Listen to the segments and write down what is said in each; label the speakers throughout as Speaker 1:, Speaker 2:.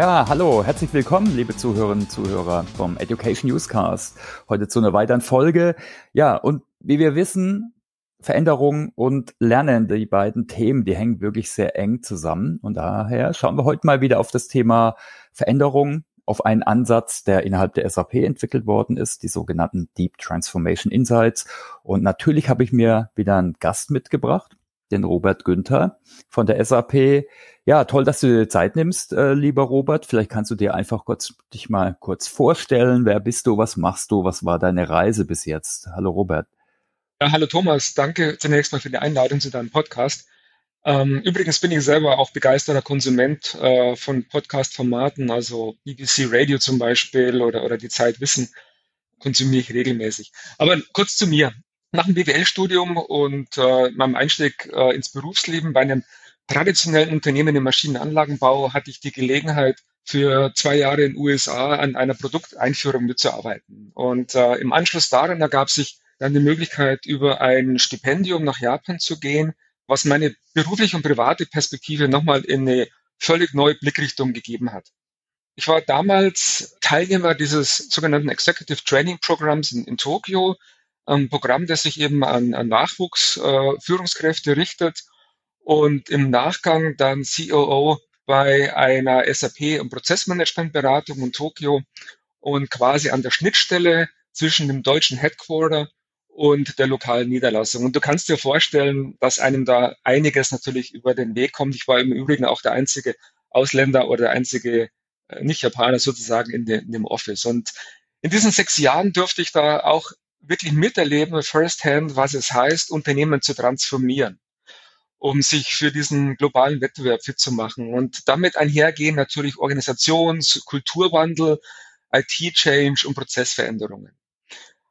Speaker 1: Ja, hallo, herzlich willkommen, liebe Zuhörerinnen und Zuhörer vom Education Newscast. Heute zu einer weiteren Folge. Ja, und wie wir wissen, Veränderung und Lernen, die beiden Themen, die hängen wirklich sehr eng zusammen. Und daher schauen wir heute mal wieder auf das Thema Veränderung, auf einen Ansatz, der innerhalb der SAP entwickelt worden ist, die sogenannten Deep Transformation Insights. Und natürlich habe ich mir wieder einen Gast mitgebracht den Robert Günther von der SAP. Ja, toll, dass du dir Zeit nimmst, äh, lieber Robert. Vielleicht kannst du dir einfach kurz dich mal kurz vorstellen. Wer bist du? Was machst du? Was war deine Reise bis jetzt? Hallo Robert.
Speaker 2: Ja, hallo Thomas. Danke zunächst mal für die Einladung zu deinem Podcast. Ähm, übrigens bin ich selber auch begeisterter Konsument äh, von Podcast-Formaten, also BBC Radio zum Beispiel oder, oder die Zeit Wissen konsumiere ich regelmäßig. Aber kurz zu mir nach dem BWL-Studium und äh, meinem Einstieg äh, ins Berufsleben bei einem traditionellen Unternehmen im Maschinenanlagenbau hatte ich die Gelegenheit, für zwei Jahre in den USA an einer Produkteinführung mitzuarbeiten. Und äh, im Anschluss daran ergab sich dann die Möglichkeit, über ein Stipendium nach Japan zu gehen, was meine berufliche und private Perspektive nochmal in eine völlig neue Blickrichtung gegeben hat. Ich war damals Teilnehmer dieses sogenannten Executive Training Programms in, in Tokio, ein Programm, das sich eben an, an Nachwuchsführungskräfte äh, richtet und im Nachgang dann COO bei einer SAP- und Prozessmanagementberatung in Tokio und quasi an der Schnittstelle zwischen dem deutschen Headquarter und der lokalen Niederlassung. Und du kannst dir vorstellen, dass einem da einiges natürlich über den Weg kommt. Ich war im Übrigen auch der einzige Ausländer oder der einzige äh, Nicht-Japaner sozusagen in, de, in dem Office. Und in diesen sechs Jahren durfte ich da auch wirklich miterleben, firsthand, was es heißt, Unternehmen zu transformieren, um sich für diesen globalen Wettbewerb fit zu machen. Und damit einhergehen natürlich Organisations-, Kulturwandel, IT-Change und Prozessveränderungen.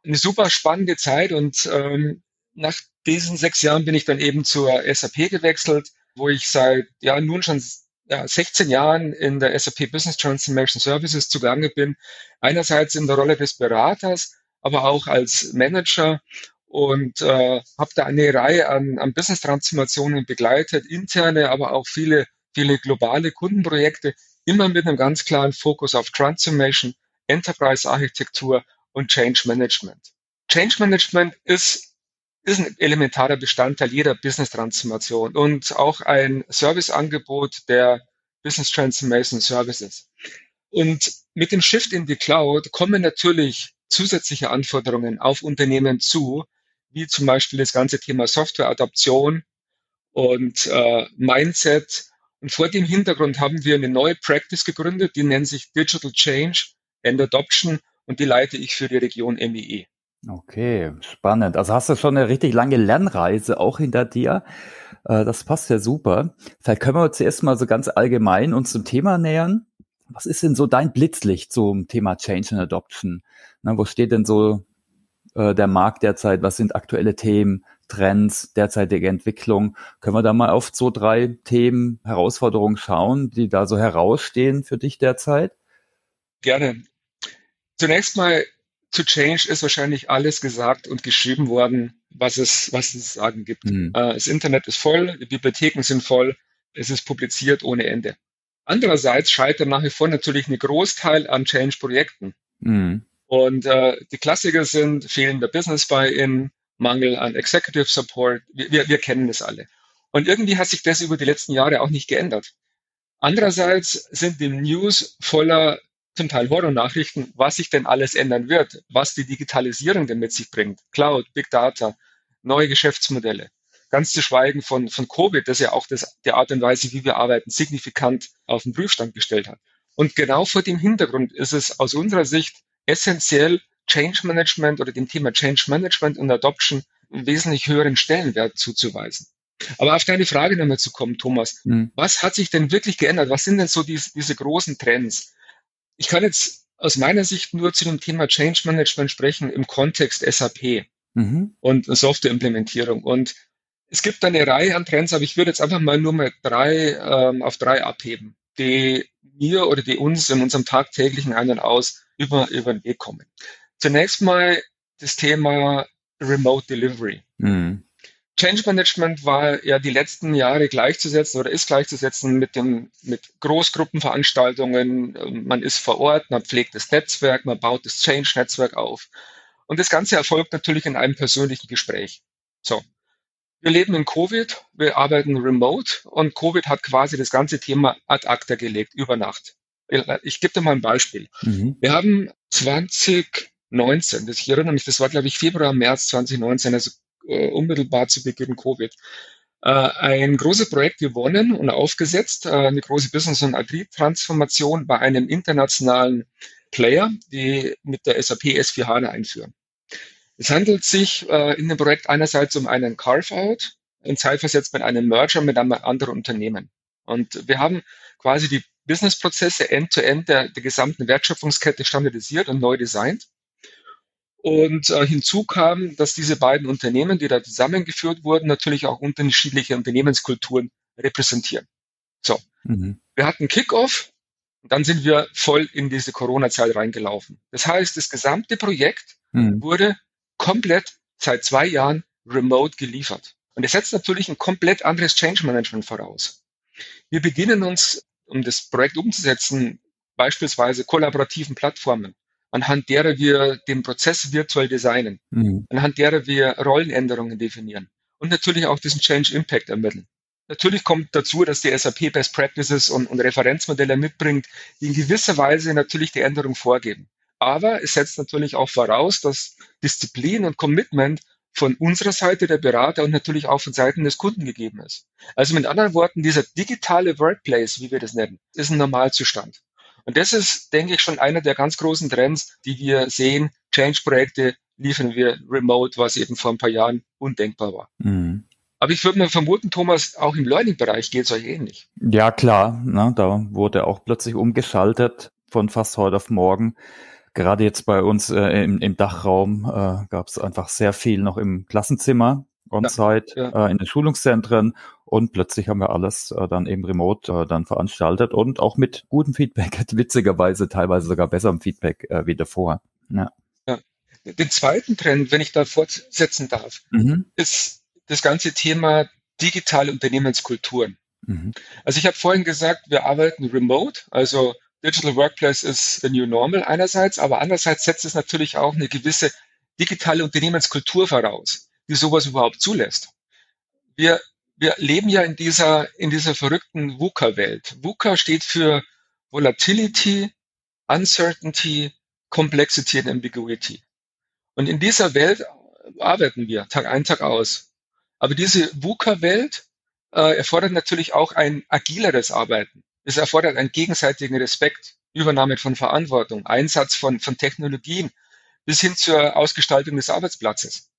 Speaker 2: Eine super spannende Zeit und ähm, nach diesen sechs Jahren bin ich dann eben zur SAP gewechselt, wo ich seit ja nun schon ja, 16 Jahren in der SAP Business Transformation Services zugange bin. Einerseits in der Rolle des Beraters, aber auch als Manager und äh, habe da eine Reihe an, an Business-Transformationen begleitet, interne, aber auch viele, viele globale Kundenprojekte, immer mit einem ganz klaren Fokus auf Transformation, Enterprise-Architektur und Change Management. Change Management ist, ist ein elementarer Bestandteil jeder Business-Transformation und auch ein Serviceangebot der Business Transformation Services. Und mit dem Shift in die Cloud kommen natürlich zusätzliche Anforderungen auf Unternehmen zu, wie zum Beispiel das ganze Thema Softwareadaption und äh, Mindset. Und vor dem Hintergrund haben wir eine neue Practice gegründet, die nennt sich Digital Change and Adoption und die leite ich für die Region MEE.
Speaker 1: Okay, spannend. Also hast du schon eine richtig lange Lernreise auch hinter dir. Äh, das passt ja super. Vielleicht können wir zuerst mal so ganz allgemein uns zum Thema nähern. Was ist denn so dein Blitzlicht zum Thema Change and Adoption? Na, wo steht denn so äh, der Markt derzeit? Was sind aktuelle Themen, Trends, derzeitige Entwicklung? Können wir da mal auf so drei Themen, Herausforderungen schauen, die da so herausstehen für dich derzeit?
Speaker 2: Gerne. Zunächst mal zu Change ist wahrscheinlich alles gesagt und geschrieben worden, was es, was es sagen gibt. Mhm. Äh, das Internet ist voll, die Bibliotheken sind voll, es ist publiziert ohne Ende. Andererseits scheitert nach wie vor natürlich ein Großteil an Change-Projekten. Mhm. Und äh, die Klassiker sind fehlender Business Buy-in, Mangel an Executive Support. Wir, wir, wir kennen das alle. Und irgendwie hat sich das über die letzten Jahre auch nicht geändert. Andererseits sind die News voller zum Teil Horror-Nachrichten, was sich denn alles ändern wird, was die Digitalisierung denn mit sich bringt. Cloud, Big Data, neue Geschäftsmodelle. Ganz zu schweigen von, von Covid, das ja auch das, die Art und Weise, wie wir arbeiten, signifikant auf den Prüfstand gestellt hat. Und genau vor dem Hintergrund ist es aus unserer Sicht essentiell, Change Management oder dem Thema Change Management und Adoption einen wesentlich höheren Stellenwert zuzuweisen. Aber auf deine Frage nochmal zu kommen, Thomas. Mhm. Was hat sich denn wirklich geändert? Was sind denn so diese, diese großen Trends? Ich kann jetzt aus meiner Sicht nur zu dem Thema Change Management sprechen im Kontext SAP mhm. und Softwareimplementierung. Und es gibt eine Reihe an Trends, aber ich würde jetzt einfach mal nur mal drei ähm, auf drei abheben, die mir oder die uns in unserem tagtäglichen Ein und Aus über, über den Weg kommen. Zunächst mal das Thema Remote Delivery. Mhm. Change Management war ja die letzten Jahre gleichzusetzen oder ist gleichzusetzen mit dem, mit Großgruppenveranstaltungen. Man ist vor Ort, man pflegt das Netzwerk, man baut das Change-Netzwerk auf. Und das Ganze erfolgt natürlich in einem persönlichen Gespräch. So. Wir leben in Covid, wir arbeiten remote und Covid hat quasi das ganze Thema ad acta gelegt über Nacht. Ich gebe dir mal ein Beispiel. Mhm. Wir haben 2019, das ich erinnere mich, das war glaube ich Februar, März 2019, also äh, unmittelbar zu Beginn Covid, äh, ein großes Projekt gewonnen und aufgesetzt, äh, eine große Business- und Agri-Transformation bei einem internationalen Player, die mit der SAP S4 HANA einführen. Es handelt sich äh, in dem Projekt einerseits um einen Carve-out, in Zeitversetzt mit einem Merger mit einem anderen Unternehmen. Und wir haben quasi die Businessprozesse end-to-end der, der gesamten Wertschöpfungskette standardisiert und neu designt. Und äh, hinzu kam, dass diese beiden Unternehmen, die da zusammengeführt wurden, natürlich auch unterschiedliche Unternehmenskulturen repräsentieren. So, mhm. wir hatten Kickoff und dann sind wir voll in diese Corona-Zeit reingelaufen. Das heißt, das gesamte Projekt mhm. wurde komplett seit zwei Jahren remote geliefert. Und es setzt natürlich ein komplett anderes Change Management voraus. Wir beginnen uns, um das Projekt umzusetzen, beispielsweise kollaborativen Plattformen anhand derer wir den Prozess virtuell designen, mhm. anhand derer wir Rollenänderungen definieren und natürlich auch diesen Change Impact ermitteln. Natürlich kommt dazu, dass die SAP Best Practices und, und Referenzmodelle mitbringt, die in gewisser Weise natürlich die Änderung vorgeben. Aber es setzt natürlich auch voraus, dass Disziplin und Commitment von unserer Seite der Berater und natürlich auch von Seiten des Kunden gegeben ist. Also mit anderen Worten, dieser digitale Workplace, wie wir das nennen, ist ein Normalzustand. Und das ist, denke ich, schon einer der ganz großen Trends, die wir sehen. Change-Projekte liefern wir remote, was eben vor ein paar Jahren undenkbar war. Mhm. Aber ich würde mal vermuten, Thomas, auch im Learning-Bereich geht es euch ähnlich.
Speaker 1: Ja, klar. Ne, da wurde auch plötzlich umgeschaltet von fast heute auf morgen. Gerade jetzt bei uns äh, im, im Dachraum äh, gab es einfach sehr viel noch im Klassenzimmer on-site, ja, ja. äh, in den Schulungszentren und plötzlich haben wir alles äh, dann eben remote äh, dann veranstaltet und auch mit gutem Feedback, witzigerweise teilweise sogar besserem Feedback äh, wie davor. Ja.
Speaker 2: ja. Den zweiten Trend, wenn ich da fortsetzen darf, mhm. ist das ganze Thema digitale Unternehmenskulturen. Mhm. Also ich habe vorhin gesagt, wir arbeiten remote, also Digital Workplace ist the new normal einerseits, aber andererseits setzt es natürlich auch eine gewisse digitale Unternehmenskultur voraus, die sowas überhaupt zulässt. Wir wir leben ja in dieser, in dieser verrückten VUCA-Welt. VUCA steht für Volatility, Uncertainty, Complexity and Ambiguity. Und in dieser Welt arbeiten wir Tag ein, Tag aus. Aber diese VUCA-Welt äh, erfordert natürlich auch ein agileres Arbeiten. Es erfordert einen gegenseitigen Respekt, Übernahme von Verantwortung, Einsatz von, von Technologien bis hin zur Ausgestaltung des Arbeitsplatzes.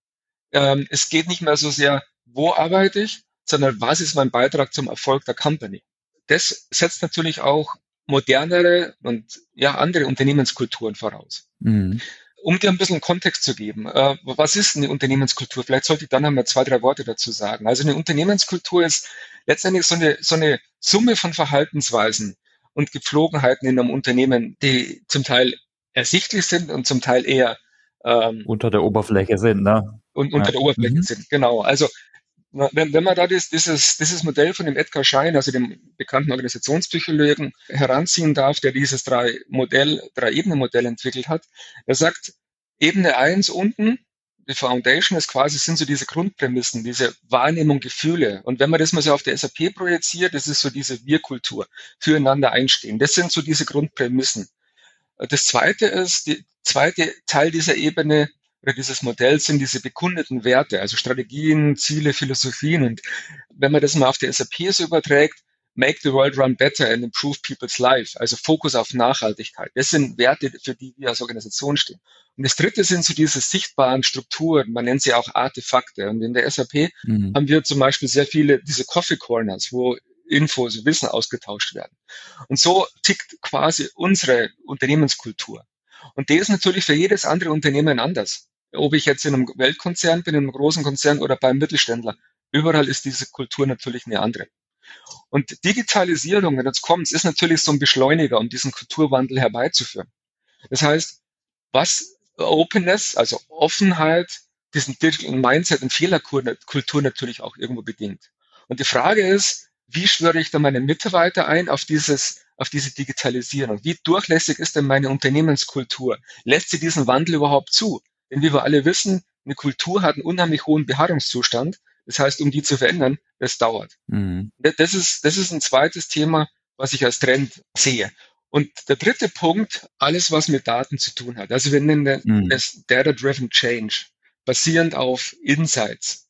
Speaker 2: Ähm, es geht nicht mehr so sehr, wo arbeite ich, sondern was ist mein Beitrag zum Erfolg der Company? Das setzt natürlich auch modernere und ja andere Unternehmenskulturen voraus. Mhm. Um dir ein bisschen Kontext zu geben, äh, was ist eine Unternehmenskultur? Vielleicht sollte ich dann einmal zwei, drei Worte dazu sagen. Also eine Unternehmenskultur ist letztendlich so eine, so eine Summe von Verhaltensweisen und Gepflogenheiten in einem Unternehmen, die zum Teil ersichtlich sind und zum Teil eher
Speaker 1: ähm, unter der Oberfläche sind, ne?
Speaker 2: Und unter ja. der Oberfläche mhm. sind, genau. Also wenn, wenn man da das, dieses, dieses Modell von dem Edgar Schein, also dem bekannten Organisationspsychologen, heranziehen darf, der dieses drei Modell, drei Ebenen Modell entwickelt hat, er sagt, Ebene eins unten, die Foundation ist quasi, sind so diese Grundprämissen, diese Wahrnehmung, Gefühle. Und wenn man das mal so auf der SAP projiziert, das ist so diese Wir-Kultur, füreinander einstehen. Das sind so diese Grundprämissen. Das zweite ist, die zweite Teil dieser Ebene oder dieses Modell sind diese bekundeten Werte, also Strategien, Ziele, Philosophien. Und wenn man das mal auf die SAP so überträgt, make the world run better and improve people's life, also Fokus auf Nachhaltigkeit. Das sind Werte, für die wir als Organisation stehen. Und das dritte sind so diese sichtbaren Strukturen, man nennt sie auch Artefakte. Und in der SAP mhm. haben wir zum Beispiel sehr viele diese Coffee Corners, wo Infos, Wissen ausgetauscht werden. Und so tickt quasi unsere Unternehmenskultur. Und die ist natürlich für jedes andere Unternehmen anders ob ich jetzt in einem Weltkonzern bin, in einem großen Konzern oder beim Mittelständler. Überall ist diese Kultur natürlich eine andere. Und Digitalisierung, wenn jetzt kommt, ist natürlich so ein Beschleuniger, um diesen Kulturwandel herbeizuführen. Das heißt, was Openness, also Offenheit, diesen Digital Mindset und Fehlerkultur natürlich auch irgendwo bedingt. Und die Frage ist, wie schwöre ich da meine Mitarbeiter ein auf dieses, auf diese Digitalisierung? Wie durchlässig ist denn meine Unternehmenskultur? Lässt sie diesen Wandel überhaupt zu? Denn wie wir alle wissen, eine Kultur hat einen unheimlich hohen Beharrungszustand. Das heißt, um die zu verändern, das dauert. Mhm. Das ist, das ist ein zweites Thema, was ich als Trend sehe. Und der dritte Punkt, alles, was mit Daten zu tun hat. Also wir nennen mhm. das Data-Driven Change, basierend auf Insights.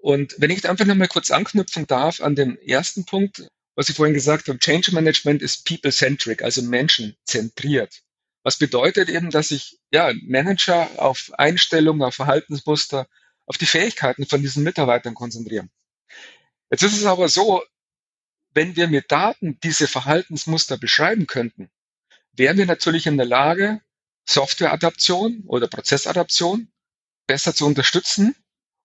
Speaker 2: Und wenn ich einfach nochmal kurz anknüpfen darf an den ersten Punkt, was ich vorhin gesagt habe, Change Management ist people-centric, also menschenzentriert. Was bedeutet eben, dass ich ja, Manager auf Einstellungen, auf Verhaltensmuster, auf die Fähigkeiten von diesen Mitarbeitern konzentrieren. Jetzt ist es aber so, wenn wir mit Daten diese Verhaltensmuster beschreiben könnten, wären wir natürlich in der Lage, Softwareadaption oder Prozessadaption besser zu unterstützen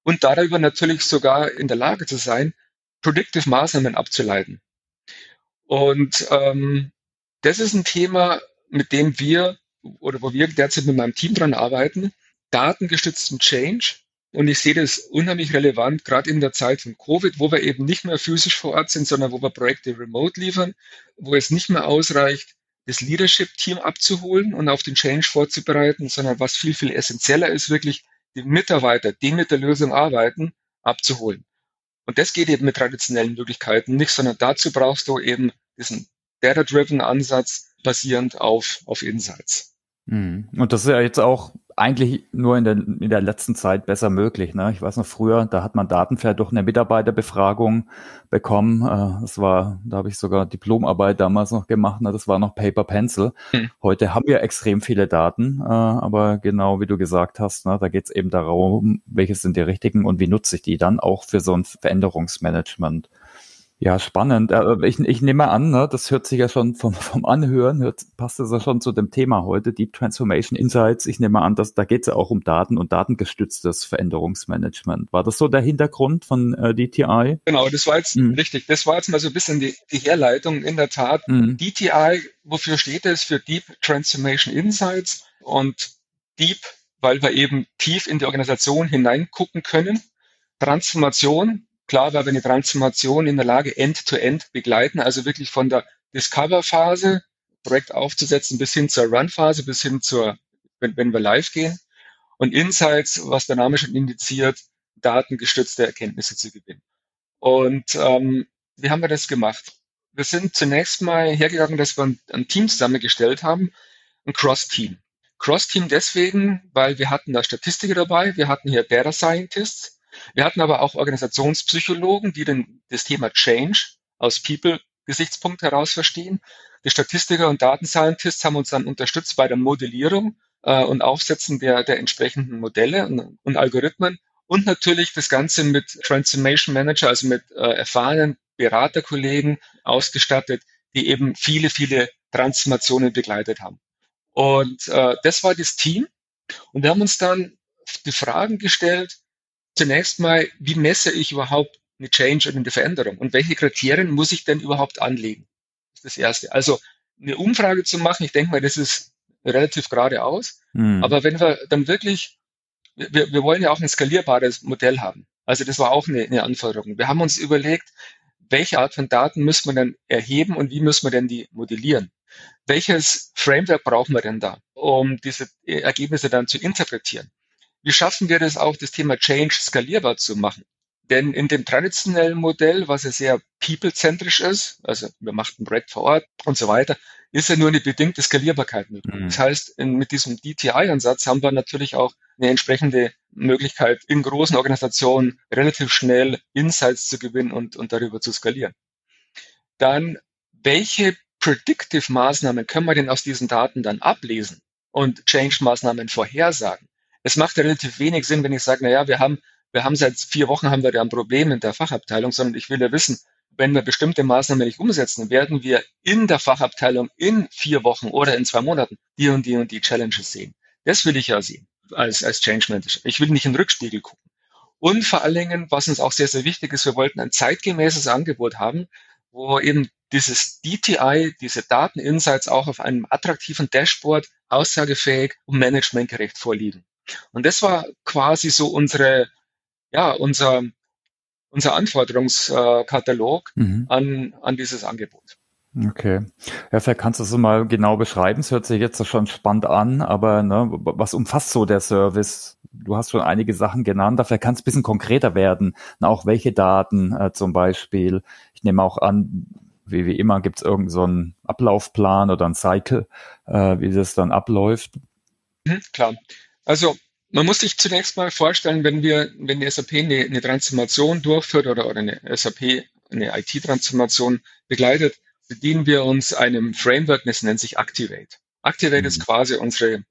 Speaker 2: und darüber natürlich sogar in der Lage zu sein, Predictive Maßnahmen abzuleiten. Und ähm, das ist ein Thema, mit dem wir oder wo wir derzeit mit meinem Team dran arbeiten, datengestützten Change. Und ich sehe das unheimlich relevant, gerade in der Zeit von Covid, wo wir eben nicht mehr physisch vor Ort sind, sondern wo wir Projekte remote liefern, wo es nicht mehr ausreicht, das Leadership-Team abzuholen und auf den Change vorzubereiten, sondern was viel, viel essentieller ist, wirklich die Mitarbeiter, die mit der Lösung arbeiten, abzuholen. Und das geht eben mit traditionellen Möglichkeiten nicht, sondern dazu brauchst du eben diesen Data-Driven Ansatz basierend auf, auf Insights.
Speaker 1: Mhm. Und das ist ja jetzt auch eigentlich nur in der, in der letzten Zeit besser möglich. Ne? Ich weiß noch früher, da hat man Daten vielleicht durch eine Mitarbeiterbefragung bekommen. Äh, das war, da habe ich sogar Diplomarbeit damals noch gemacht. Ne? Das war noch Paper Pencil. Hm. Heute haben wir extrem viele Daten, äh, aber genau wie du gesagt hast, ne, da geht es eben darum, welche sind die richtigen und wie nutze ich die dann auch für so ein Veränderungsmanagement. Ja, spannend. Ich, ich nehme an, ne, das hört sich ja schon vom, vom Anhören, hört, passt das ja schon zu dem Thema heute, Deep Transformation Insights. Ich nehme an, dass da geht es ja auch um Daten und datengestütztes Veränderungsmanagement. War das so der Hintergrund von äh, DTI?
Speaker 2: Genau, das war jetzt mhm. richtig. Das war jetzt mal so ein bisschen die, die Herleitung. In der Tat, mhm. DTI, wofür steht es? Für Deep Transformation Insights und Deep, weil wir eben tief in die Organisation hineingucken können. Transformation, Klar war eine Transformation in der Lage, end-to-end -end begleiten, also wirklich von der Discover-Phase, Projekt aufzusetzen, bis hin zur Run-Phase, bis hin zur, wenn, wenn wir live gehen. Und Insights, was der Name schon indiziert, datengestützte Erkenntnisse zu gewinnen. Und ähm, wie haben wir das gemacht? Wir sind zunächst mal hergegangen, dass wir ein, ein Team zusammengestellt haben, ein Cross-Team. Cross-Team deswegen, weil wir hatten da Statistiker dabei, wir hatten hier Data Scientists, wir hatten aber auch Organisationspsychologen, die den, das Thema Change aus People-Gesichtspunkt heraus verstehen. Die Statistiker und Datenscientists haben uns dann unterstützt bei der Modellierung äh, und Aufsetzen der, der entsprechenden Modelle und, und Algorithmen und natürlich das Ganze mit Transformation Manager, also mit äh, erfahrenen Beraterkollegen ausgestattet, die eben viele, viele Transformationen begleitet haben. Und äh, das war das Team. Und wir haben uns dann die Fragen gestellt, zunächst mal, wie messe ich überhaupt eine Change und eine Veränderung? Und welche Kriterien muss ich denn überhaupt anlegen? Das ist das Erste. Also eine Umfrage zu machen, ich denke mal, das ist relativ geradeaus. Mhm. Aber wenn wir dann wirklich, wir, wir wollen ja auch ein skalierbares Modell haben. Also das war auch eine, eine Anforderung. Wir haben uns überlegt, welche Art von Daten müssen wir denn erheben und wie müssen wir denn die modellieren? Welches Framework brauchen wir denn da, um diese Ergebnisse dann zu interpretieren? Wie schaffen wir das auch, das Thema Change skalierbar zu machen? Denn in dem traditionellen Modell, was ja sehr people-zentrisch ist, also wir machen ein Projekt vor Ort und so weiter, ist ja nur eine bedingte Skalierbarkeit möglich. Mhm. Das heißt, in, mit diesem DTI-Ansatz haben wir natürlich auch eine entsprechende Möglichkeit, in großen Organisationen relativ schnell Insights zu gewinnen und, und darüber zu skalieren. Dann, welche Predictive-Maßnahmen können wir denn aus diesen Daten dann ablesen und Change-Maßnahmen vorhersagen? Es macht relativ wenig Sinn, wenn ich sage, na ja, wir haben, wir haben seit vier Wochen haben wir da ein Problem in der Fachabteilung, sondern ich will ja wissen, wenn wir bestimmte Maßnahmen nicht umsetzen, werden wir in der Fachabteilung in vier Wochen oder in zwei Monaten die und die und die Challenges sehen. Das will ich ja sehen als, als Change Manager. Ich will nicht in den Rückspiegel gucken. Und vor allen Dingen, was uns auch sehr, sehr wichtig ist, wir wollten ein zeitgemäßes Angebot haben, wo eben dieses DTI, diese Dateninsights auch auf einem attraktiven Dashboard aussagefähig und managementgerecht vorliegen. Und das war quasi so unsere, ja, unser, unser Anforderungskatalog mhm. an, an dieses Angebot.
Speaker 1: Okay. Ja, vielleicht kannst du es mal genau beschreiben. Es hört sich jetzt schon spannend an, aber ne, was umfasst so der Service? Du hast schon einige Sachen genannt, dafür kann es ein bisschen konkreter werden. Na, auch welche Daten äh, zum Beispiel. Ich nehme auch an, wie, wie immer gibt es irgendeinen so Ablaufplan oder ein Cycle, äh, wie das dann abläuft.
Speaker 2: Mhm, klar. Also man muss sich zunächst mal vorstellen, wenn wir, wenn die SAP eine, eine Transformation durchführt oder, oder eine SAP eine IT-Transformation begleitet, bedienen wir uns einem Framework, das nennt sich Activate. Activate mhm. ist quasi unsere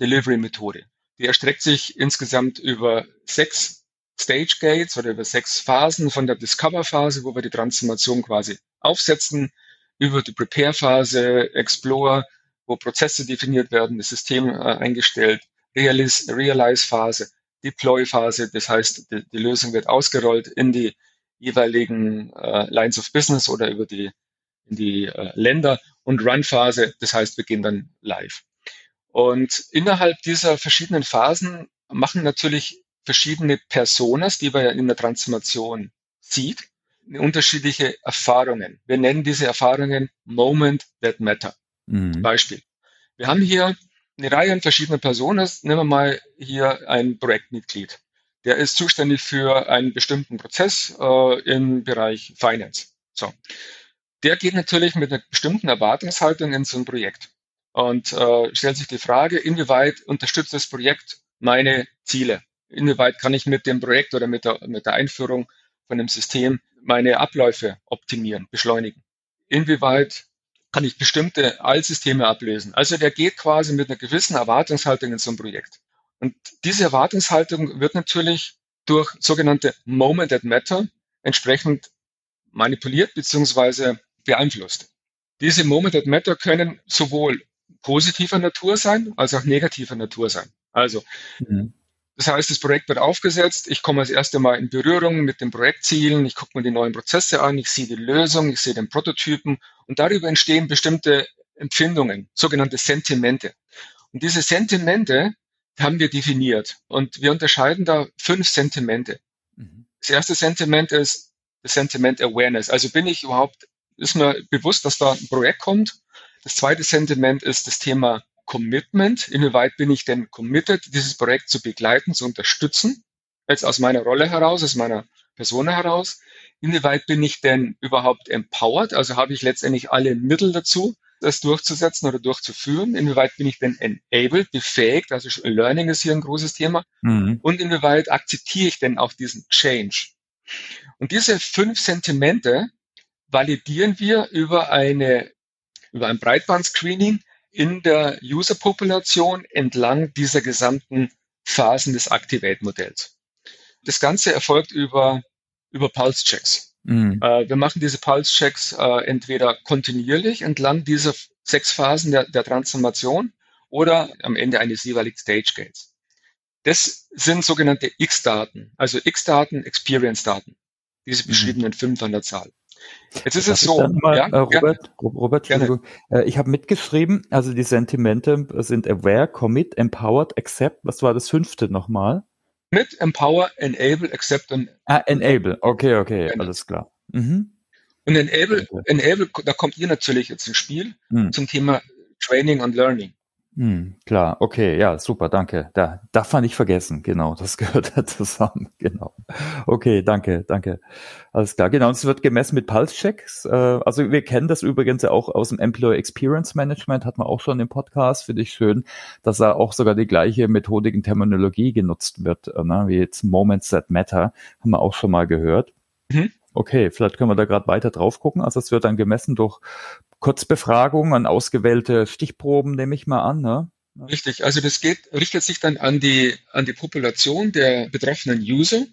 Speaker 2: Delivery-Methode. Die erstreckt sich insgesamt über sechs Stage Gates oder über sechs Phasen von der Discover-Phase, wo wir die Transformation quasi aufsetzen, über die Prepare-Phase, Explore, wo Prozesse definiert werden, das System äh, eingestellt, Realize-Phase, Deploy-Phase, das heißt, die, die, Lösung wird ausgerollt in die jeweiligen äh, Lines of Business oder über die in die äh, Länder und Run-Phase, das heißt, wir gehen dann live. Und innerhalb dieser verschiedenen Phasen machen natürlich verschiedene Personas, die man ja in der Transformation sieht, unterschiedliche Erfahrungen. Wir nennen diese Erfahrungen Moment that Matter. Mhm. Beispiel. Wir haben hier eine Reihe an verschiedenen Personen. Nehmen wir mal hier ein Projektmitglied. Der ist zuständig für einen bestimmten Prozess äh, im Bereich Finance. So der geht natürlich mit einer bestimmten Erwartungshaltung in so ein Projekt und äh, stellt sich die Frage, inwieweit unterstützt das Projekt meine Ziele? Inwieweit kann ich mit dem Projekt oder mit der, mit der Einführung von dem System meine Abläufe optimieren, beschleunigen? Inwieweit kann ich bestimmte Altsysteme ablösen? Also der geht quasi mit einer gewissen Erwartungshaltung in so ein Projekt. Und diese Erwartungshaltung wird natürlich durch sogenannte Moment that Matter entsprechend manipuliert beziehungsweise beeinflusst. Diese Moment that Matter können sowohl positiver Natur sein als auch negativer Natur sein. Also, mhm. Das heißt, das Projekt wird aufgesetzt, ich komme als erste Mal in Berührung mit den Projektzielen, ich gucke mir die neuen Prozesse an, ich sehe die Lösung, ich sehe den Prototypen und darüber entstehen bestimmte Empfindungen, sogenannte Sentimente. Und diese Sentimente haben wir definiert und wir unterscheiden da fünf Sentimente. Mhm. Das erste Sentiment ist das Sentiment Awareness. Also bin ich überhaupt ist mir bewusst, dass da ein Projekt kommt. Das zweite Sentiment ist das Thema Commitment. Inwieweit bin ich denn committed, dieses Projekt zu begleiten, zu unterstützen? Jetzt aus meiner Rolle heraus, aus meiner Person heraus. Inwieweit bin ich denn überhaupt empowered? Also habe ich letztendlich alle Mittel dazu, das durchzusetzen oder durchzuführen? Inwieweit bin ich denn enabled, befähigt? Also Learning ist hier ein großes Thema. Mhm. Und inwieweit akzeptiere ich denn auch diesen Change? Und diese fünf Sentimente, validieren wir über eine, über ein Breitband-Screening in der User-Population entlang dieser gesamten Phasen des Activate-Modells. Das Ganze erfolgt über, über Pulse-Checks. Mhm. Äh, wir machen diese Pulse-Checks äh, entweder kontinuierlich entlang dieser sechs Phasen der, der Transformation oder am Ende eines jeweiligen Stage-Gates. Das sind sogenannte X-Daten, also X-Daten, Experience-Daten, diese mhm. beschriebenen fünf an der Zahl. Jetzt ist es so.
Speaker 1: Mal, ja, äh, Robert, Robert. Äh, ich habe mitgeschrieben, also die Sentimente sind aware, commit, empowered, accept. Was war das fünfte nochmal?
Speaker 2: Mit empower, enable, accept und.
Speaker 1: Ah, enable. Okay, okay, genau. alles klar. Mhm.
Speaker 2: Und enable, okay. enable, da kommt ihr natürlich jetzt ins Spiel mhm. zum Thema Training und Learning.
Speaker 1: Hm, klar, okay, ja, super, danke. Da darf man nicht vergessen, genau, das gehört da zusammen, genau. Okay, danke, danke. Alles klar, genau, es wird gemessen mit Pulse-Checks. Äh, also wir kennen das übrigens ja auch aus dem Employee Experience Management, hat man auch schon im Podcast, finde ich schön, dass da auch sogar die gleiche Methodik und Terminologie genutzt wird, äh, ne, wie jetzt Moments that Matter, haben wir auch schon mal gehört. Mhm. Okay, vielleicht können wir da gerade weiter drauf gucken. Also es wird dann gemessen durch Kurzbefragung an ausgewählte Stichproben, nehme ich mal an. Ne?
Speaker 2: Richtig, also das geht, richtet sich dann an die, an die Population der betroffenen User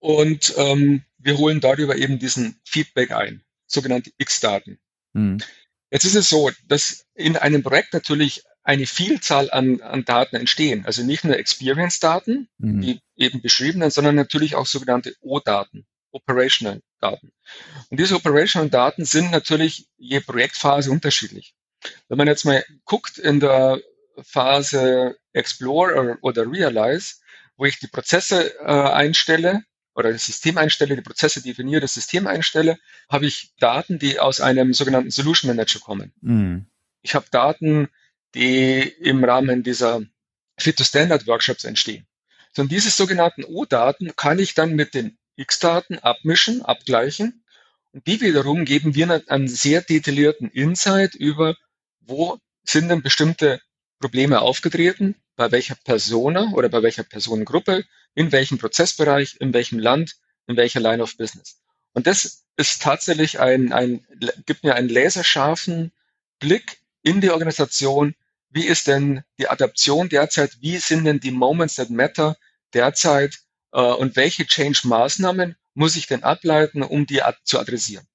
Speaker 2: und ähm, wir holen darüber eben diesen Feedback ein, sogenannte X-Daten. Hm. Jetzt ist es so, dass in einem Projekt natürlich eine Vielzahl an, an Daten entstehen. Also nicht nur Experience-Daten, mhm. die eben beschriebenen, sondern natürlich auch sogenannte O-Daten. Operational Daten. Und diese Operational Daten sind natürlich je Projektphase unterschiedlich. Wenn man jetzt mal guckt in der Phase Explore oder Realize, wo ich die Prozesse äh, einstelle oder das System einstelle, die Prozesse definiere, das System einstelle, habe ich Daten, die aus einem sogenannten Solution Manager kommen. Mhm. Ich habe Daten, die im Rahmen dieser Fit-to-Standard-Workshops entstehen. So, und diese sogenannten O-Daten kann ich dann mit den X-Daten abmischen, abgleichen. Und die wiederum geben wir einen sehr detaillierten Insight über, wo sind denn bestimmte Probleme aufgetreten, bei welcher Persona oder bei welcher Personengruppe, in welchem Prozessbereich, in welchem Land, in welcher Line of Business. Und das ist tatsächlich ein, ein gibt mir einen laserscharfen Blick in die Organisation. Wie ist denn die Adaption derzeit? Wie sind denn die Moments that matter derzeit? Äh, und welche Change-Maßnahmen muss ich denn ableiten, um die ad zu adressieren?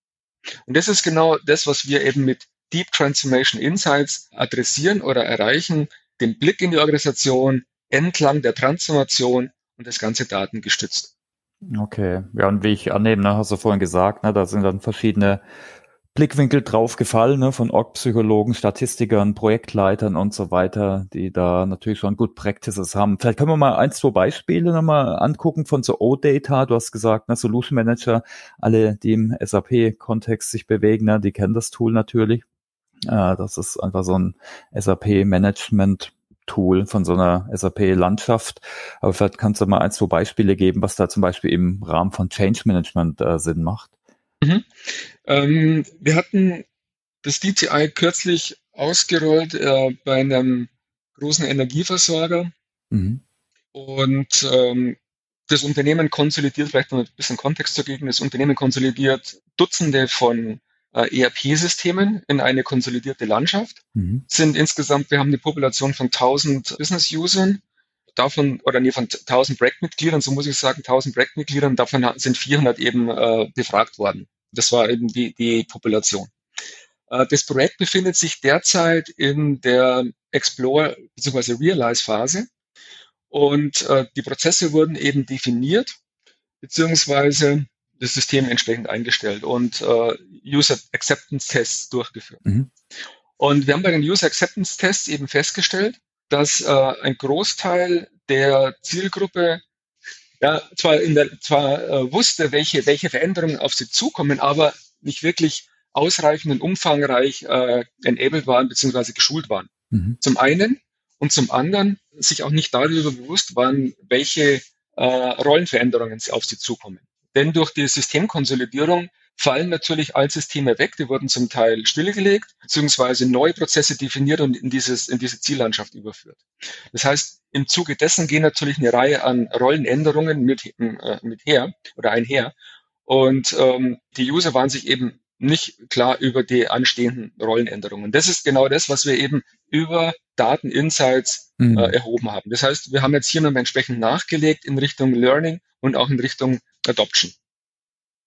Speaker 2: Und das ist genau das, was wir eben mit Deep Transformation Insights adressieren oder erreichen, den Blick in die Organisation entlang der Transformation und das ganze datengestützt.
Speaker 1: Okay, ja, und wie ich annehme, ne, hast du vorhin gesagt, ne, da sind dann verschiedene Blickwinkel drauf gefallen, ne, von Org-Psychologen, Statistikern, Projektleitern und so weiter, die da natürlich schon gut Practices haben. Vielleicht können wir mal ein, zwei Beispiele nochmal angucken von so O-Data. Du hast gesagt, ne, Solution Manager, alle, die im SAP-Kontext sich bewegen, ne, die kennen das Tool natürlich. Äh, das ist einfach so ein SAP-Management Tool von so einer SAP-Landschaft. Aber vielleicht kannst du mal ein, zwei Beispiele geben, was da zum Beispiel im Rahmen von Change Management äh, Sinn macht.
Speaker 2: Mhm. Ähm, wir hatten das DTI kürzlich ausgerollt äh, bei einem großen Energieversorger. Mhm. Und ähm, das Unternehmen konsolidiert, vielleicht noch ein bisschen Kontext zu geben, das Unternehmen konsolidiert Dutzende von äh, ERP-Systemen in eine konsolidierte Landschaft. Mhm. Sind insgesamt, wir haben eine Population von 1000 Business-Usern, davon, oder nee, von 1000 Projektmitgliedern, so muss ich sagen, 1000 Projektmitgliedern, davon sind 400 eben äh, befragt worden. Das war eben die, die Population. Äh, das Projekt befindet sich derzeit in der Explore bzw. Realize-Phase und äh, die Prozesse wurden eben definiert, beziehungsweise das System entsprechend eingestellt und äh, User Acceptance Tests durchgeführt. Mhm. Und wir haben bei den User Acceptance Tests eben festgestellt, dass äh, ein Großteil der Zielgruppe ja zwar in der zwar äh, wusste, welche welche Veränderungen auf sie zukommen, aber nicht wirklich ausreichend und umfangreich äh, enabled waren bzw. geschult waren. Mhm. Zum einen und zum anderen sich auch nicht darüber bewusst waren, welche äh, Rollenveränderungen auf sie zukommen. Denn durch die Systemkonsolidierung fallen natürlich Altsysteme weg, die wurden zum Teil stillgelegt, beziehungsweise neue Prozesse definiert und in, dieses, in diese Ziellandschaft überführt. Das heißt, im Zuge dessen gehen natürlich eine Reihe an Rollenänderungen mit, äh, mit her oder einher. Und ähm, die User waren sich eben nicht klar über die anstehenden Rollenänderungen. Das ist genau das, was wir eben über Dateninsights mhm. äh, erhoben haben. Das heißt, wir haben jetzt hier nochmal entsprechend nachgelegt in Richtung Learning und auch in Richtung Adoption.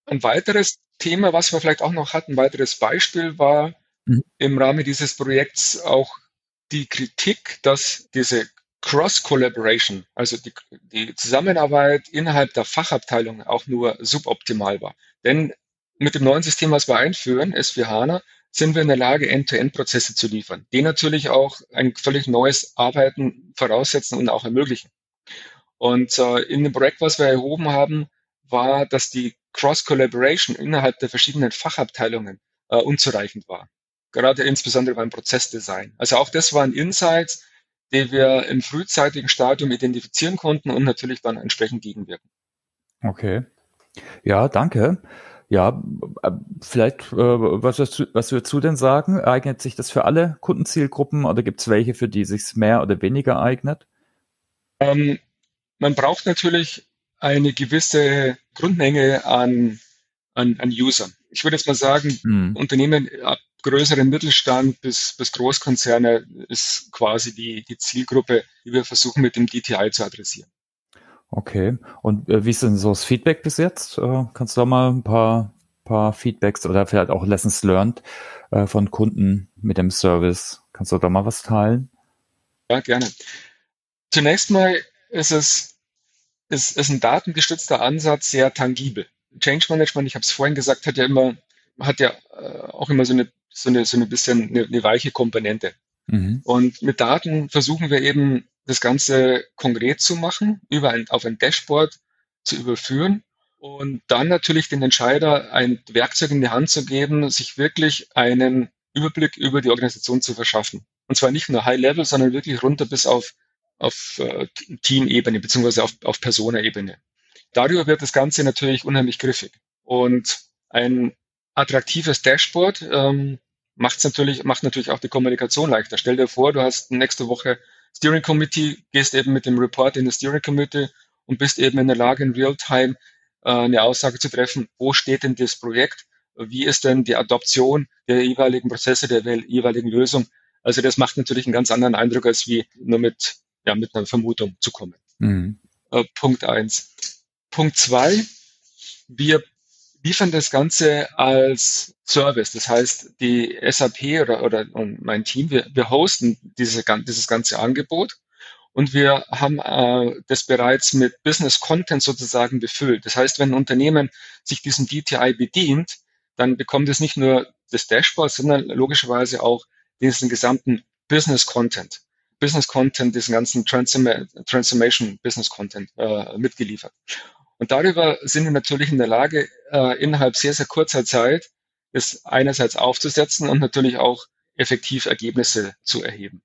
Speaker 2: Ein weiteres Thema, was wir vielleicht auch noch hatten, ein weiteres Beispiel war mhm. im Rahmen dieses Projekts auch die Kritik, dass diese Cross-Collaboration, also die, die Zusammenarbeit innerhalb der Fachabteilung auch nur suboptimal war. Denn mit dem neuen System, was wir einführen, S4 HANA, sind wir in der Lage, End-to-End-Prozesse zu liefern, die natürlich auch ein völlig neues Arbeiten voraussetzen und auch ermöglichen. Und äh, in dem Projekt, was wir erhoben haben, war, dass die Cross-Collaboration innerhalb der verschiedenen Fachabteilungen äh, unzureichend war. Gerade insbesondere beim Prozessdesign. Also auch das waren Insights, die wir im frühzeitigen Stadium identifizieren konnten und natürlich dann entsprechend gegenwirken.
Speaker 1: Okay. Ja, danke. Ja, äh, vielleicht, äh, was, was würdest du denn sagen? Eignet sich das für alle Kundenzielgruppen oder gibt es welche, für die sich mehr oder weniger eignet?
Speaker 2: Ähm, man braucht natürlich eine gewisse Grundmenge an, an, an Usern. Ich würde jetzt mal sagen, mhm. Unternehmen ab größeren Mittelstand bis, bis Großkonzerne ist quasi die, die Zielgruppe, die wir versuchen mit dem DTI zu adressieren.
Speaker 1: Okay. Und äh, wie ist denn so das Feedback bis jetzt? Äh, kannst du da mal ein paar, paar Feedbacks oder vielleicht auch Lessons learned äh, von Kunden mit dem Service? Kannst du da mal was teilen?
Speaker 2: Ja, gerne. Zunächst mal ist es ist, ist ein datengestützter Ansatz sehr tangibel. Change Management, ich habe es vorhin gesagt, hat ja immer, hat ja äh, auch immer so eine, so eine, so eine bisschen eine, eine weiche Komponente. Mhm. Und mit Daten versuchen wir eben das Ganze konkret zu machen, über ein, auf ein Dashboard zu überführen und dann natürlich den Entscheider ein Werkzeug in die Hand zu geben, sich wirklich einen Überblick über die Organisation zu verschaffen. Und zwar nicht nur High Level, sondern wirklich runter bis auf, auf äh, Teamebene beziehungsweise auf, auf Personenebene. Darüber wird das Ganze natürlich unheimlich griffig. Und ein attraktives Dashboard ähm, macht natürlich, macht natürlich auch die Kommunikation leichter. Stell dir vor, du hast nächste Woche Steering Committee, gehst eben mit dem Report in das Steering Committee und bist eben in der Lage, in Real-Time äh, eine Aussage zu treffen, wo steht denn das Projekt, wie ist denn die Adoption der jeweiligen Prozesse, der jeweiligen Lösung. Also das macht natürlich einen ganz anderen Eindruck, als wie nur mit, ja, mit einer Vermutung zu kommen. Mhm. Äh, Punkt eins. Punkt zwei, wir liefern das Ganze als Service. Das heißt, die SAP oder, oder und mein Team, wir, wir hosten diese, dieses ganze Angebot und wir haben äh, das bereits mit Business Content sozusagen befüllt. Das heißt, wenn ein Unternehmen sich diesem DTI bedient, dann bekommt es nicht nur das Dashboard, sondern logischerweise auch diesen gesamten Business Content. Business Content, diesen ganzen Transform Transformation Business Content äh, mitgeliefert. Und darüber sind wir natürlich in der Lage, äh, innerhalb sehr, sehr kurzer Zeit es einerseits aufzusetzen und natürlich auch effektiv Ergebnisse zu erheben.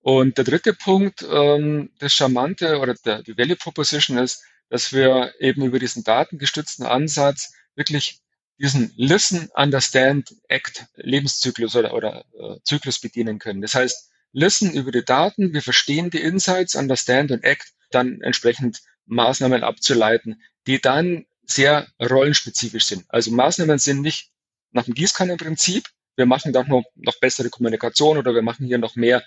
Speaker 2: Und der dritte Punkt, ähm, das Charmante oder der, die Value Proposition ist, dass wir eben über diesen datengestützten Ansatz wirklich diesen Listen, Understand, Act Lebenszyklus oder, oder äh, Zyklus bedienen können. Das heißt, Listen über die Daten, wir verstehen die Insights, Understand und Act, dann entsprechend Maßnahmen abzuleiten, die dann sehr rollenspezifisch sind. Also Maßnahmen sind nicht nach dem Gießkannenprinzip, wir machen dann noch, noch bessere Kommunikation oder wir machen hier noch mehr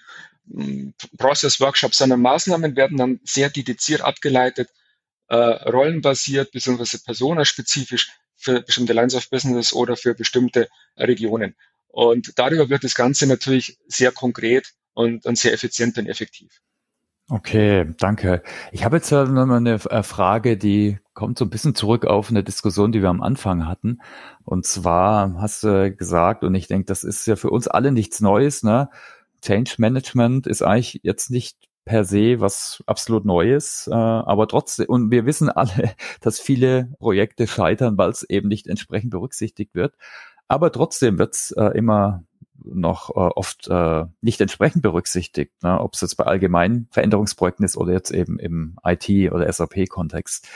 Speaker 2: hm, Process-Workshops, sondern Maßnahmen werden dann sehr dediziert abgeleitet, äh, rollenbasiert bzw. personaspezifisch für bestimmte Lines of Business oder für bestimmte Regionen. Und darüber wird das Ganze natürlich sehr konkret und, und sehr effizient und effektiv.
Speaker 1: Okay, danke. Ich habe jetzt noch mal eine äh, Frage, die kommt so ein bisschen zurück auf eine Diskussion, die wir am Anfang hatten. Und zwar hast du gesagt, und ich denke, das ist ja für uns alle nichts Neues, ne? Change Management ist eigentlich jetzt nicht per se was absolut Neues, äh, aber trotzdem, und wir wissen alle, dass viele Projekte scheitern, weil es eben nicht entsprechend berücksichtigt wird. Aber trotzdem wird es äh, immer noch äh, oft äh, nicht entsprechend berücksichtigt, ne? ob es jetzt bei allgemeinen Veränderungsprojekten ist oder jetzt eben im IT- oder SAP-Kontext.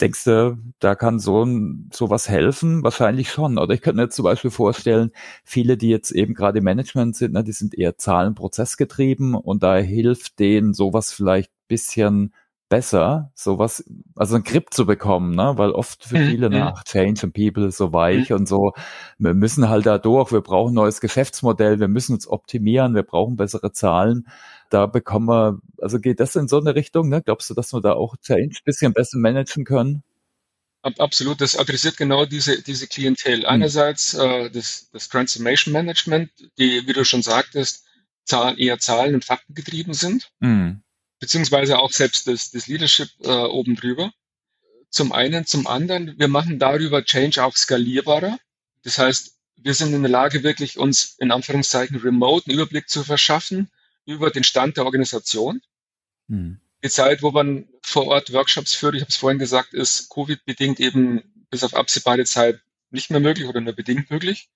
Speaker 1: Denkst du, da kann so ein sowas helfen? Wahrscheinlich schon. Oder ich könnte mir jetzt zum Beispiel vorstellen, viele, die jetzt eben gerade im Management sind, ne, die sind eher zahlenprozessgetrieben und da hilft denen sowas vielleicht bisschen besser, sowas, also ein Grip zu bekommen, ne? weil oft für mhm, viele mhm. nach Change and People so weich mhm. und so, wir müssen halt da durch, wir brauchen ein neues Geschäftsmodell, wir müssen uns optimieren, wir brauchen bessere Zahlen. Da bekommen wir, also geht das in so eine Richtung, ne? Glaubst du, dass wir da auch Change ein bisschen besser managen können?
Speaker 2: Absolut, das adressiert genau diese, diese Klientel. Mhm. Einerseits äh, das, das Transformation Management, die, wie du schon sagtest, Zahl, eher Zahlen und Fakten getrieben sind. Mhm beziehungsweise auch selbst das, das Leadership äh, oben drüber. Zum einen, zum anderen, wir machen darüber Change auch skalierbarer. Das heißt, wir sind in der Lage, wirklich uns in Anführungszeichen remote einen Überblick zu verschaffen über den Stand der Organisation. Hm. Die Zeit, wo man vor Ort Workshops führt, ich habe es vorhin gesagt, ist Covid-bedingt eben bis auf absehbare Zeit nicht mehr möglich oder nur bedingt möglich.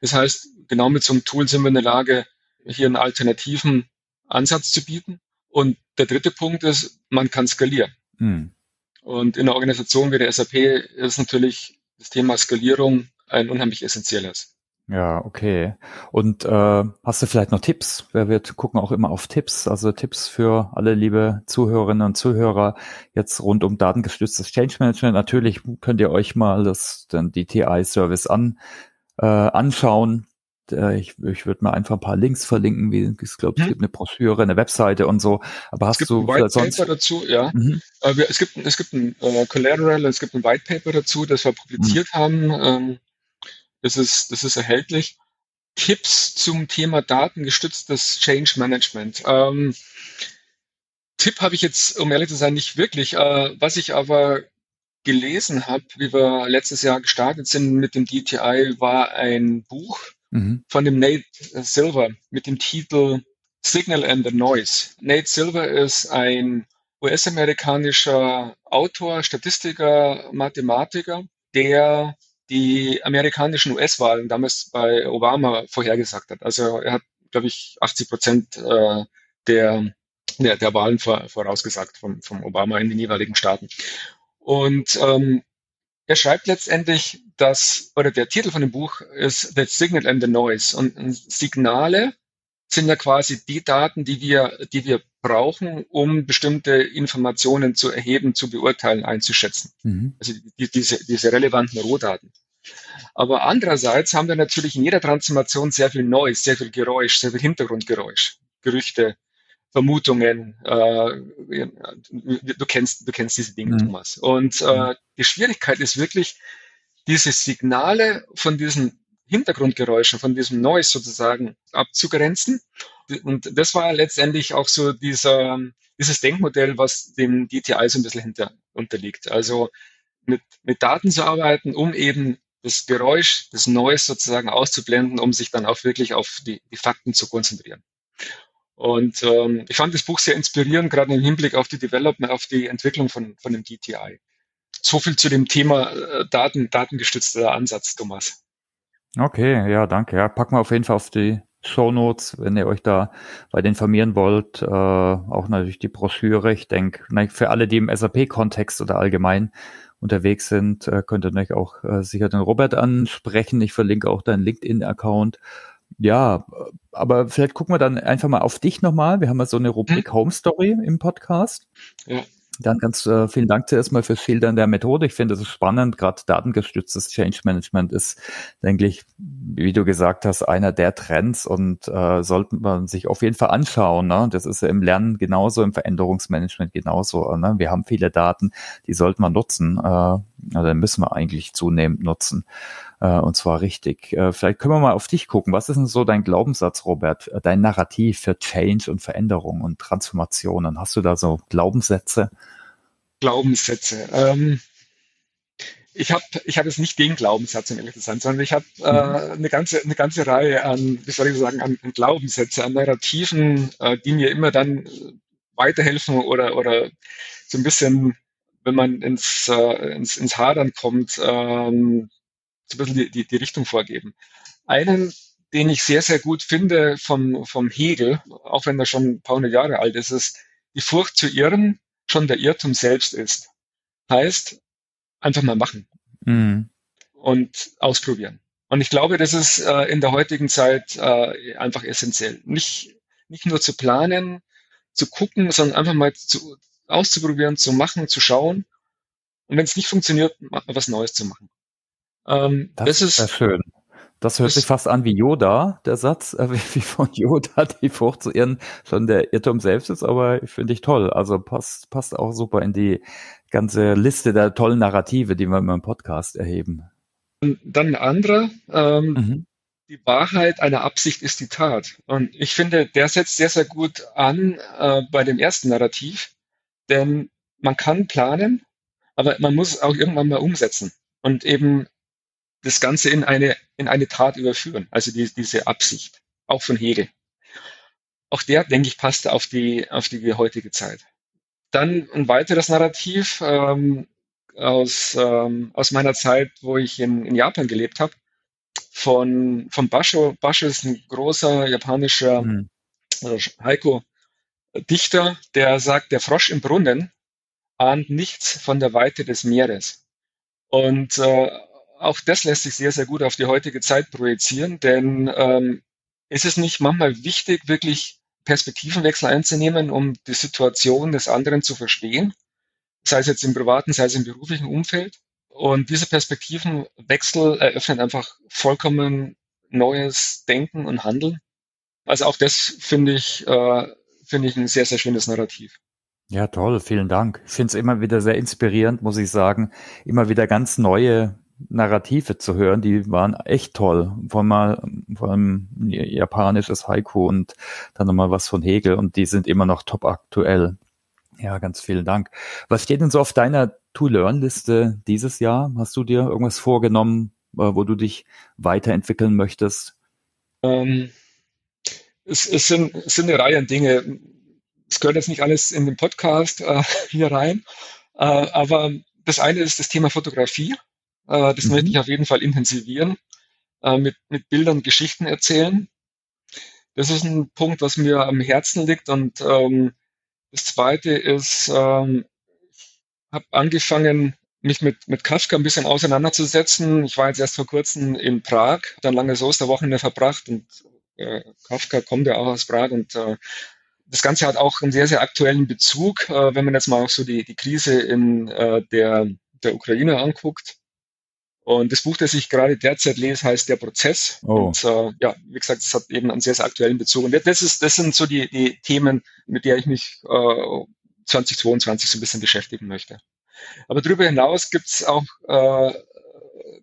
Speaker 2: Das heißt, genau mit so einem Tool sind wir in der Lage, hier einen alternativen Ansatz zu bieten. Und der dritte Punkt ist, man kann skalieren. Hm. Und in der Organisation wie der SAP ist natürlich das Thema Skalierung ein unheimlich essentielles.
Speaker 1: Ja, okay. Und äh, hast du vielleicht noch Tipps? Wir gucken auch immer auf Tipps, also Tipps für alle liebe Zuhörerinnen und Zuhörer jetzt rund um datengestütztes Change Management. Natürlich könnt ihr euch mal das den DTI-Service an äh, anschauen. Äh, ich, ich würde mal einfach ein paar Links verlinken, wie ich glaube, es hm. gibt eine Broschüre, eine Webseite und so. Aber hast
Speaker 2: es gibt
Speaker 1: du
Speaker 2: ein White sonst Paper dazu, ja. Mhm. Äh, es gibt es gibt ein äh, Collateral, es gibt ein White Paper dazu, das wir publiziert mhm. haben. Ähm, das ist das ist erhältlich. Tipps zum Thema datengestütztes Change Management. Ähm, Tipp habe ich jetzt, um ehrlich zu sein, nicht wirklich. Äh, was ich aber gelesen habe, wie wir letztes Jahr gestartet sind mit dem DTI, war ein Buch mhm. von dem Nate Silver mit dem Titel Signal and the Noise. Nate Silver ist ein US-amerikanischer Autor, Statistiker, Mathematiker, der die amerikanischen US-Wahlen damals bei Obama vorhergesagt hat. Also er hat, glaube ich, 80 Prozent äh, der, der, der Wahlen vor, vorausgesagt vom, vom Obama in den jeweiligen Staaten. Und ähm, er schreibt letztendlich, dass, oder der Titel von dem Buch ist The Signal and the Noise. Und Signale sind ja quasi die Daten, die wir, die wir brauchen, um bestimmte Informationen zu erheben, zu beurteilen, einzuschätzen. Mhm. Also die, diese, diese relevanten Rohdaten. Aber andererseits haben wir natürlich in jeder Transformation sehr viel Neues, sehr viel Geräusch, sehr viel Hintergrundgeräusch, Gerüchte, Vermutungen. Äh, du kennst, du kennst diese Dinge, mhm. Thomas. Und äh, die Schwierigkeit ist wirklich, diese Signale von diesen Hintergrundgeräuschen, von diesem Noise sozusagen abzugrenzen. Und das war letztendlich auch so dieser, dieses Denkmodell, was dem DTI so ein bisschen hinter, unterliegt. Also mit, mit Daten zu arbeiten, um eben das Geräusch, das Noise sozusagen auszublenden, um sich dann auch wirklich auf die, die Fakten zu konzentrieren. Und ähm, ich fand das Buch sehr inspirierend, gerade im Hinblick auf die Development, auf die Entwicklung von, von dem DTI. So viel zu dem Thema äh, Daten, datengestützter Ansatz, Thomas.
Speaker 1: Okay, ja, danke. Ja, packen wir auf jeden Fall auf die Show Notes, wenn ihr euch da weit informieren wollt. Äh, auch natürlich die Broschüre. Ich denke, für alle, die im SAP-Kontext oder allgemein unterwegs sind, äh, könnt ihr natürlich auch äh, sicher den Robert ansprechen. Ich verlinke auch deinen LinkedIn-Account. Ja, aber vielleicht gucken wir dann einfach mal auf dich nochmal. Wir haben ja so eine Rubrik hm. Home Story im Podcast. Ja. Dann ganz äh, vielen Dank zuerst mal fürs Schildern der Methode. Ich finde das ist spannend. Gerade datengestütztes Change Management ist, denke ich, wie du gesagt hast, einer der Trends und äh, sollte man sich auf jeden Fall anschauen. Ne? Das ist ja im Lernen genauso, im Veränderungsmanagement genauso. Ne? Wir haben viele Daten, die sollte man nutzen. Äh, oder müssen wir eigentlich zunehmend nutzen äh, und zwar richtig. Äh, vielleicht können wir mal auf dich gucken. Was ist denn so dein Glaubenssatz, Robert, äh, dein Narrativ für Change und Veränderung und Transformationen? Hast du da so Glaubenssätze?
Speaker 2: Glaubenssätze. Ähm, ich habe ich hab jetzt nicht den Glaubenssatz, um ehrlich zu sein, sondern ich habe äh, mhm. eine, ganze, eine ganze Reihe an, wie soll ich sagen, an, an Glaubenssätze, an Narrativen, äh, die mir immer dann weiterhelfen oder, oder so ein bisschen, wenn man ins, äh, ins, ins Hadern kommt, ähm, so ein bisschen die, die, die Richtung vorgeben. Einen, den ich sehr, sehr gut finde vom, vom Hegel, auch wenn er schon ein paar hundert Jahre alt ist, ist, die Furcht zu irren schon der Irrtum selbst ist. Heißt, einfach mal machen mhm. und ausprobieren. Und ich glaube, das ist äh, in der heutigen Zeit äh, einfach essentiell. Nicht, nicht nur zu planen, zu gucken, sondern einfach mal zu, auszuprobieren, zu machen, zu schauen. Und wenn es nicht funktioniert, was Neues zu machen.
Speaker 1: Ähm, das, das ist sehr schön. Das hört sich fast an wie Yoda, der Satz, äh, wie von Yoda, die Frucht zu irren, schon der Irrtum selbst ist, aber finde ich toll. Also passt, passt auch super in die ganze Liste der tollen Narrative, die wir im Podcast erheben.
Speaker 2: Und dann ein anderer, ähm, mhm. die Wahrheit einer Absicht ist die Tat. Und ich finde, der setzt sehr, sehr gut an äh, bei dem ersten Narrativ, denn man kann planen, aber man muss es auch irgendwann mal umsetzen und eben das Ganze in eine, in eine Tat überführen, also die, diese Absicht, auch von Hegel. Auch der, denke ich, passt auf die, auf die heutige Zeit. Dann ein weiteres Narrativ ähm, aus, ähm, aus meiner Zeit, wo ich in, in Japan gelebt habe, von, von Basho. Basho ist ein großer japanischer mhm. äh, Heiko-Dichter, der sagt, der Frosch im Brunnen ahnt nichts von der Weite des Meeres. Und äh, auch das lässt sich sehr, sehr gut auf die heutige Zeit projizieren, denn ähm, ist es nicht manchmal wichtig, wirklich Perspektivenwechsel einzunehmen, um die Situation des anderen zu verstehen, sei es jetzt im privaten, sei es im beruflichen Umfeld. Und diese Perspektivenwechsel eröffnen einfach vollkommen neues Denken und Handeln. Also auch das finde ich, äh, finde ich ein sehr, sehr schönes Narrativ.
Speaker 1: Ja, toll, vielen Dank. Ich finde es immer wieder sehr inspirierend, muss ich sagen, immer wieder ganz neue Narrative zu hören, die waren echt toll. Vor mal, vor allem japanisches Haiku und dann nochmal was von Hegel und die sind immer noch top aktuell. Ja, ganz vielen Dank. Was steht denn so auf deiner To-Learn-Liste dieses Jahr? Hast du dir irgendwas vorgenommen, äh, wo du dich weiterentwickeln möchtest?
Speaker 2: Ähm, es, es, sind, es sind eine Reihe an Dinge. Es gehört jetzt nicht alles in den Podcast äh, hier rein, äh, aber das eine ist das Thema Fotografie. Äh, das mhm. möchte ich auf jeden Fall intensivieren, äh, mit, mit Bildern Geschichten erzählen. Das ist ein Punkt, was mir am Herzen liegt. Und ähm, das zweite ist, ähm, ich habe angefangen, mich mit, mit Kafka ein bisschen auseinanderzusetzen. Ich war jetzt erst vor kurzem in Prag, dann lange so ist der Wochenende verbracht und äh, Kafka kommt ja auch aus Prag und äh, das Ganze hat auch einen sehr, sehr aktuellen Bezug, äh, wenn man jetzt mal auch so die, die Krise in äh, der, der Ukraine anguckt. Und das Buch, das ich gerade derzeit lese, heißt Der Prozess. Oh. Und äh, ja, wie gesagt, es hat eben einen sehr, sehr aktuellen Bezug. Und das, ist, das sind so die, die Themen, mit der ich mich äh, 2022 so ein bisschen beschäftigen möchte. Aber darüber hinaus gibt's auch, äh,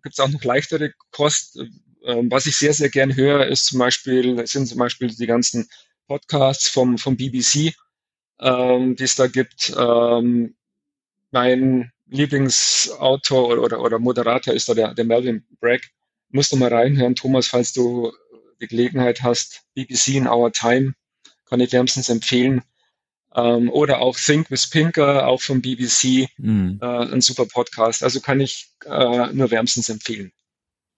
Speaker 2: gibt's auch noch leichtere Kost. Äh, was ich sehr, sehr gern höre, ist zum Beispiel, sind zum Beispiel die ganzen Podcasts vom, vom BBC, ähm, die es da gibt. Ähm, mein Lieblingsautor oder, oder, oder Moderator ist da der, der Melvin Bragg. Musst du mal reinhören, Thomas, falls du die Gelegenheit hast. BBC in Our Time kann ich wärmstens empfehlen. Ähm, oder auch Think with Pinker, auch vom BBC, mhm. äh, ein super Podcast. Also kann ich äh, nur wärmstens empfehlen.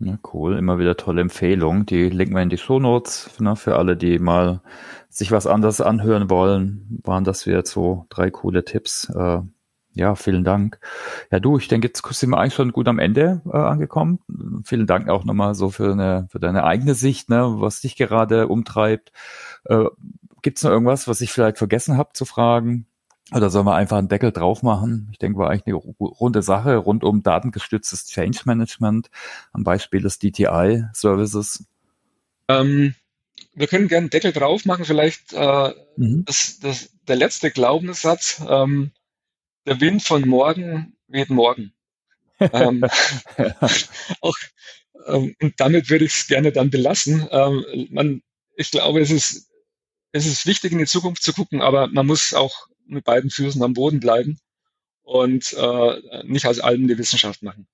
Speaker 1: Ja, cool, immer wieder tolle Empfehlung. Die linken wir in die Shownotes ne, für alle, die mal sich was anderes anhören wollen. Waren das jetzt so drei coole Tipps. Äh, ja, vielen Dank. Ja, du, ich denke, jetzt sind wir eigentlich schon gut am Ende äh, angekommen. Vielen Dank auch nochmal so für, eine, für deine eigene Sicht, ne, was dich gerade umtreibt. Äh, Gibt es noch irgendwas, was ich vielleicht vergessen habe zu fragen? Oder sollen wir einfach einen Deckel drauf machen? Ich denke, war eigentlich eine runde Sache rund um datengestütztes Change Management am Beispiel des DTI Services.
Speaker 2: Ähm, wir können gerne einen Deckel drauf machen. Vielleicht äh, mhm. das, das, der letzte Glaubenssatz. Ähm, der Wind von morgen weht morgen. ähm, auch, ähm, und damit würde ich es gerne dann belassen. Ähm, man, ich glaube, es ist, es ist wichtig, in die Zukunft zu gucken, aber man muss auch mit beiden Füßen am Boden bleiben und äh, nicht aus allem die Wissenschaft machen.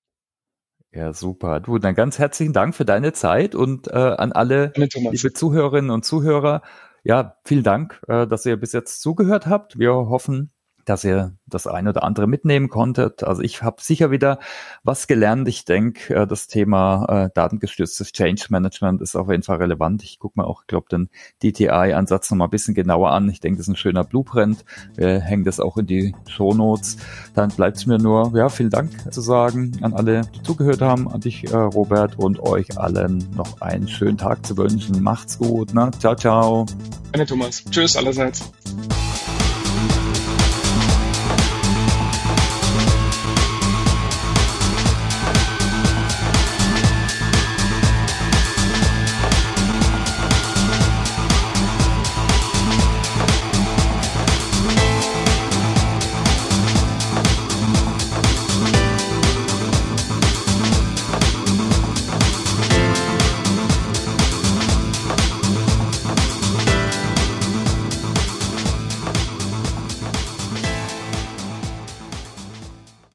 Speaker 1: Ja, super. Du, dann ganz herzlichen Dank für deine Zeit und äh, an alle liebe Zuhörerinnen und Zuhörer. Ja, vielen Dank, äh, dass ihr bis jetzt zugehört habt. Wir hoffen, dass ihr das eine oder andere mitnehmen konntet. Also ich habe sicher wieder was gelernt. Ich denke, äh, das Thema äh, datengestütztes Change Management ist auf jeden Fall relevant. Ich gucke mir auch, glaube, den DTI-Ansatz noch mal ein bisschen genauer an. Ich denke, das ist ein schöner Blueprint. Wir hängen das auch in die Show Notes. Dann bleibt es mir nur, ja, vielen Dank zu sagen an alle, die zugehört haben, an dich, äh, Robert, und euch allen noch einen schönen Tag zu wünschen. Macht's gut, ne? Ciao, ciao.
Speaker 2: Danke, Thomas. Tschüss allerseits.